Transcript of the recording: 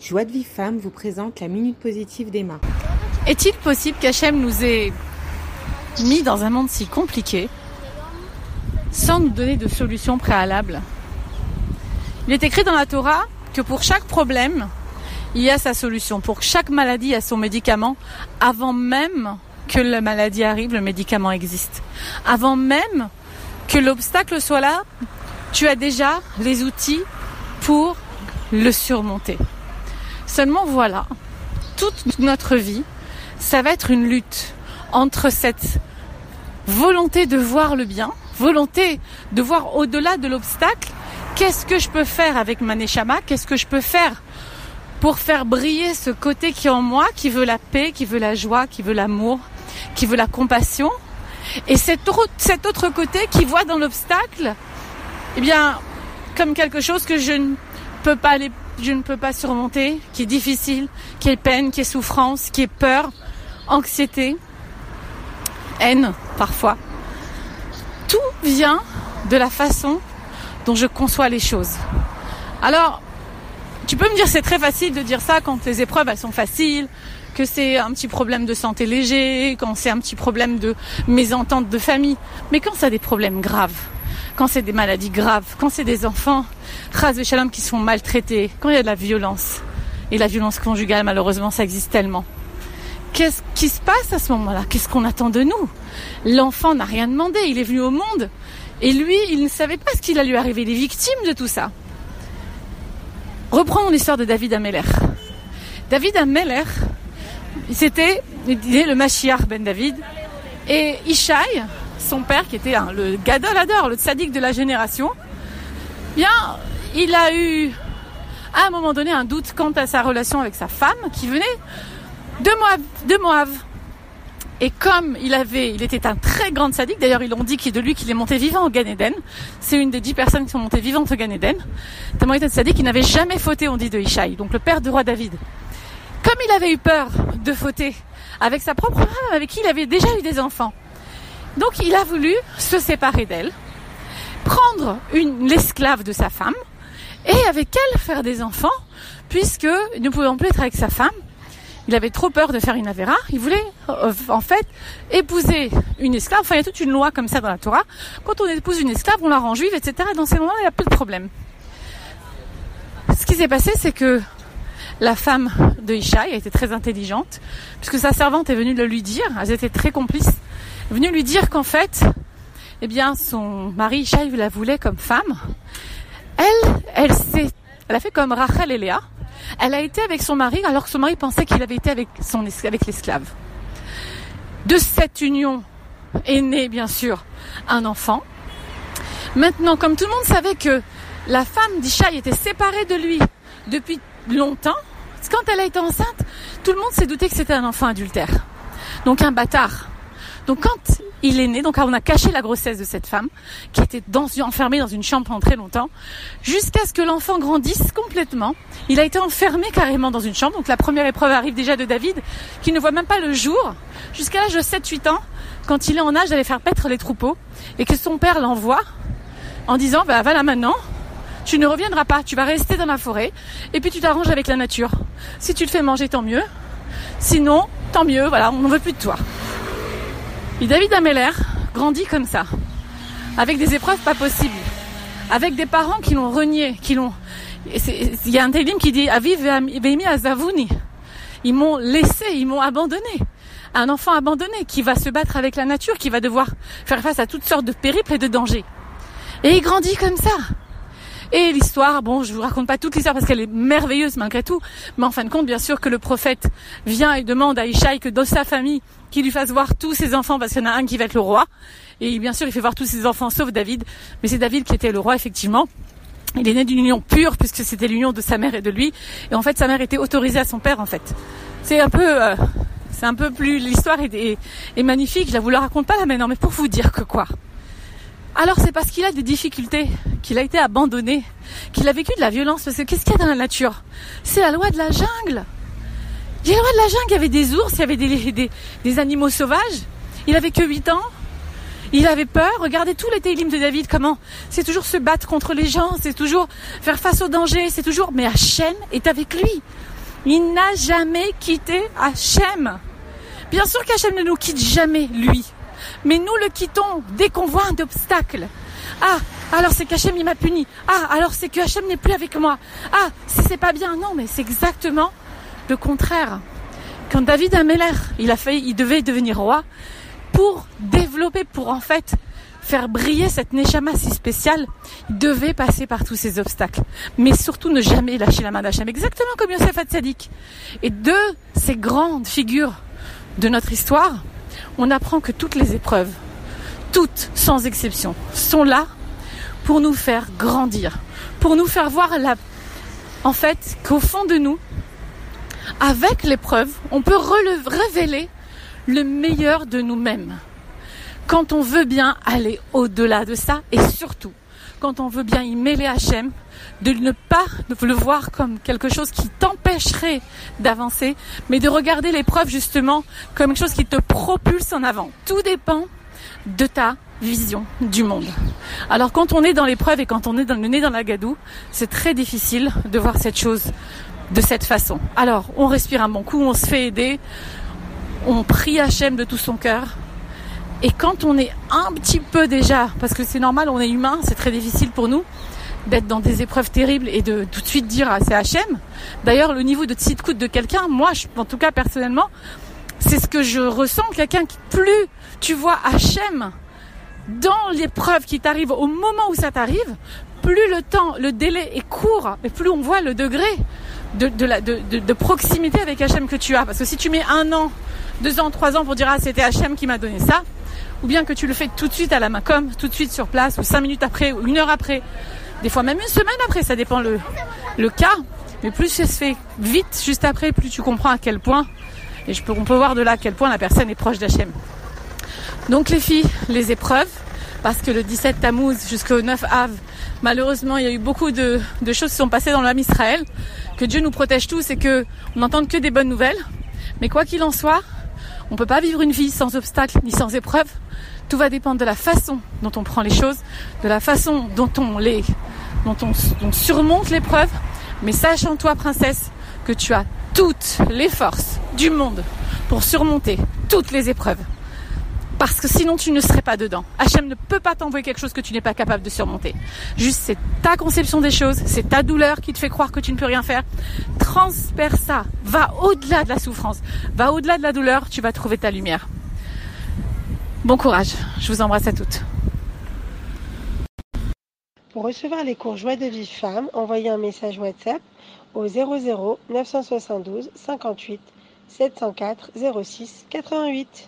Joie de vie femme vous présente la minute positive d'Emma. Est-il possible qu'Hachem nous ait mis dans un monde si compliqué sans nous donner de solution préalable? Il est écrit dans la Torah que pour chaque problème, il y a sa solution. Pour chaque maladie, il y a son médicament avant même que la maladie arrive, le médicament existe. Avant même que l'obstacle soit là, tu as déjà les outils pour le surmonter. Seulement voilà, toute notre vie, ça va être une lutte entre cette volonté de voir le bien, volonté de voir au-delà de l'obstacle, qu'est-ce que je peux faire avec ma neshama, qu'est-ce que je peux faire pour faire briller ce côté qui est en moi, qui veut la paix, qui veut la joie, qui veut l'amour, qui veut la compassion, et cet autre, cet autre côté qui voit dans l'obstacle, eh bien, comme quelque chose que je ne peux pas aller je ne peux pas surmonter, qui est difficile, qui est peine, qui est souffrance, qui est peur, anxiété, haine parfois. Tout vient de la façon dont je conçois les choses. Alors, tu peux me dire c'est très facile de dire ça quand les épreuves elles sont faciles, que c'est un petit problème de santé léger, quand c'est un petit problème de mésentente de famille, mais quand ça a des problèmes graves, quand c'est des maladies graves, quand c'est des enfants, ras de shalom qui sont maltraités, quand il y a de la violence, et la violence conjugale, malheureusement, ça existe tellement. Qu'est-ce qui se passe à ce moment-là? Qu'est-ce qu'on attend de nous? L'enfant n'a rien demandé, il est venu au monde, et lui, il ne savait pas ce qu'il allait lui arriver, il est victime de tout ça. Reprenons l'histoire de David Ameller. David Ameller, c'était le Mashiach ben David, et Ishaï, son père, qui était le gadolador, le tzaddik de la génération, bien, il a eu à un moment donné un doute quant à sa relation avec sa femme, qui venait de Moab. De Moab. Et comme il avait, il était un très grand sadique, d'ailleurs ils l'ont dit qu'il de lui qu'il est monté vivant au Gan Eden. C'est une des dix personnes qui sont montées vivantes au Gan Eden. Tellement il était sadique qu'il n'avait jamais fauté, on dit de Ishaï, donc le père du roi David. Comme il avait eu peur de fauter avec sa propre femme, avec qui il avait déjà eu des enfants, donc il a voulu se séparer d'elle, prendre une l'esclave de sa femme et avec elle faire des enfants, puisque ne pouvant plus être avec sa femme. Il avait trop peur de faire une avéra. Il voulait euh, en fait épouser une esclave. Enfin, il y a toute une loi comme ça dans la Torah. Quand on épouse une esclave, on la rend juive, etc. Et dans ces moments-là, il n'y a plus de problème. Ce qui s'est passé, c'est que la femme de Ishaï a été très intelligente, puisque sa servante est venue le lui dire. Elles étaient très complices venu lui dire qu'en fait, eh bien, son mari Ishaï la voulait comme femme. Elle, elle s'est, elle a fait comme Rachel et Léa. Elle a été avec son mari alors que son mari pensait qu'il avait été avec son, avec l'esclave. De cette union est né, bien sûr, un enfant. Maintenant, comme tout le monde savait que la femme d'Ishaï était séparée de lui depuis longtemps, quand elle a été enceinte, tout le monde s'est douté que c'était un enfant adultère. Donc un bâtard. Donc quand il est né, donc on a caché la grossesse de cette femme qui était enfermée dans une chambre pendant très longtemps, jusqu'à ce que l'enfant grandisse complètement. Il a été enfermé carrément dans une chambre. Donc la première épreuve arrive déjà de David, qui ne voit même pas le jour, jusqu'à l'âge de 7-8 ans, quand il est en âge d'aller faire paître les troupeaux, et que son père l'envoie en disant, bah voilà maintenant, tu ne reviendras pas, tu vas rester dans la forêt, et puis tu t'arranges avec la nature. Si tu te fais manger, tant mieux. Sinon, tant mieux, voilà, on n'en veut plus de toi. David Ameller grandit comme ça, avec des épreuves pas possibles, avec des parents qui l'ont renié, qui l'ont. Il y a un télim qui dit Aviv Veimi Azavuni. Ils m'ont laissé, ils m'ont abandonné. Un enfant abandonné qui va se battre avec la nature, qui va devoir faire face à toutes sortes de périples et de dangers. Et il grandit comme ça. Et l'histoire, bon, je vous raconte pas toute l'histoire parce qu'elle est merveilleuse malgré tout, mais en fin de compte, bien sûr que le prophète vient et demande à Ishaï que dans sa famille, qu'il lui fasse voir tous ses enfants parce qu'il y en a un qui va être le roi. Et bien sûr, il fait voir tous ses enfants sauf David, mais c'est David qui était le roi effectivement. Il est né d'une union pure puisque c'était l'union de sa mère et de lui. Et en fait, sa mère était autorisée à son père en fait. C'est un peu, euh, c'est un peu plus l'histoire est, magnifique. Je la vous la raconte pas là maintenant, mais pour vous dire que quoi. Alors c'est parce qu'il a des difficultés, qu'il a été abandonné, qu'il a vécu de la violence. Parce que qu'est-ce qu'il y a dans la nature? C'est la loi de la jungle. Il y a la loi de la jungle, il y avait des ours, il y avait des, animaux sauvages. Il avait que 8 ans. Il avait peur. Regardez tous les télims de David, comment c'est toujours se battre contre les gens, c'est toujours faire face au danger, c'est toujours. Mais Hachem est avec lui. Il n'a jamais quitté Hachem. Bien sûr qu'Hachem ne nous quitte jamais, lui. Mais nous le quittons dès qu'on voit un obstacle. Ah, alors c'est qu'Hachem il m'a puni. Ah, alors c'est que Hachem n'est plus avec moi. Ah, si c'est pas bien. Non, mais c'est exactement le contraire. Quand David Ameller, il a fait, il devait devenir roi pour développer, pour en fait faire briller cette Neshama si spéciale, il devait passer par tous ces obstacles. Mais surtout ne jamais lâcher la main d'Hachem, exactement comme Yosef Hatzadik. Et de ces grandes figures de notre histoire, on apprend que toutes les épreuves, toutes sans exception, sont là pour nous faire grandir, pour nous faire voir en fait, qu'au fond de nous, avec l'épreuve, on peut révéler le meilleur de nous-mêmes. Quand on veut bien aller au-delà de ça et surtout quand on veut bien y mêler Hachem, de ne pas le voir comme quelque chose qui t'empêcherait d'avancer, mais de regarder l'épreuve justement comme quelque chose qui te propulse en avant. Tout dépend de ta vision du monde. Alors quand on est dans l'épreuve et quand on est dans le nez dans la gadoue, c'est très difficile de voir cette chose de cette façon. Alors on respire un bon coup, on se fait aider, on prie Hachem de tout son cœur. Et quand on est un petit peu déjà, parce que c'est normal, on est humain, c'est très difficile pour nous d'être dans des épreuves terribles et de tout de suite dire c'est Hachem. D'ailleurs, le niveau de tzidkout de quelqu'un, moi, en tout cas personnellement, c'est ce que je ressens. Quelqu'un qui, plus tu vois Hachem dans l'épreuve qui t'arrive au moment où ça t'arrive, plus le temps, le délai est court, et plus on voit le degré de, de, la, de, de, proximité avec Hachem que tu as. Parce que si tu mets un an, deux ans, trois ans pour dire ah c'était Hachem qui m'a donné ça, ou bien que tu le fais tout de suite à la main, comme tout de suite sur place, ou cinq minutes après, ou une heure après, des fois même une semaine après, ça dépend le, le cas. Mais plus ça se fait vite, juste après, plus tu comprends à quel point, et je peux, on peut voir de là à quel point la personne est proche d'Hachem. Donc les filles, les épreuves, parce que le 17 Tammuz jusqu'au 9 Av, malheureusement, il y a eu beaucoup de, choses qui sont passées dans l'âme Israël. Que Dieu nous protège tous et que on n'entende que des bonnes nouvelles. Mais quoi qu'il en soit, on ne peut pas vivre une vie sans obstacles ni sans épreuves. Tout va dépendre de la façon dont on prend les choses, de la façon dont on les, dont on, on surmonte l'épreuve. Mais sache en toi, princesse, que tu as toutes les forces du monde pour surmonter toutes les épreuves. Parce que sinon tu ne serais pas dedans. Hachem ne peut pas t'envoyer quelque chose que tu n'es pas capable de surmonter. Juste c'est ta conception des choses, c'est ta douleur qui te fait croire que tu ne peux rien faire. Transperce ça, va au-delà de la souffrance, va au-delà de la douleur, tu vas trouver ta lumière. Bon courage, je vous embrasse à toutes. Pour recevoir les cours Joie de vie femme, envoyez un message WhatsApp au 00 972 58 704 06 88.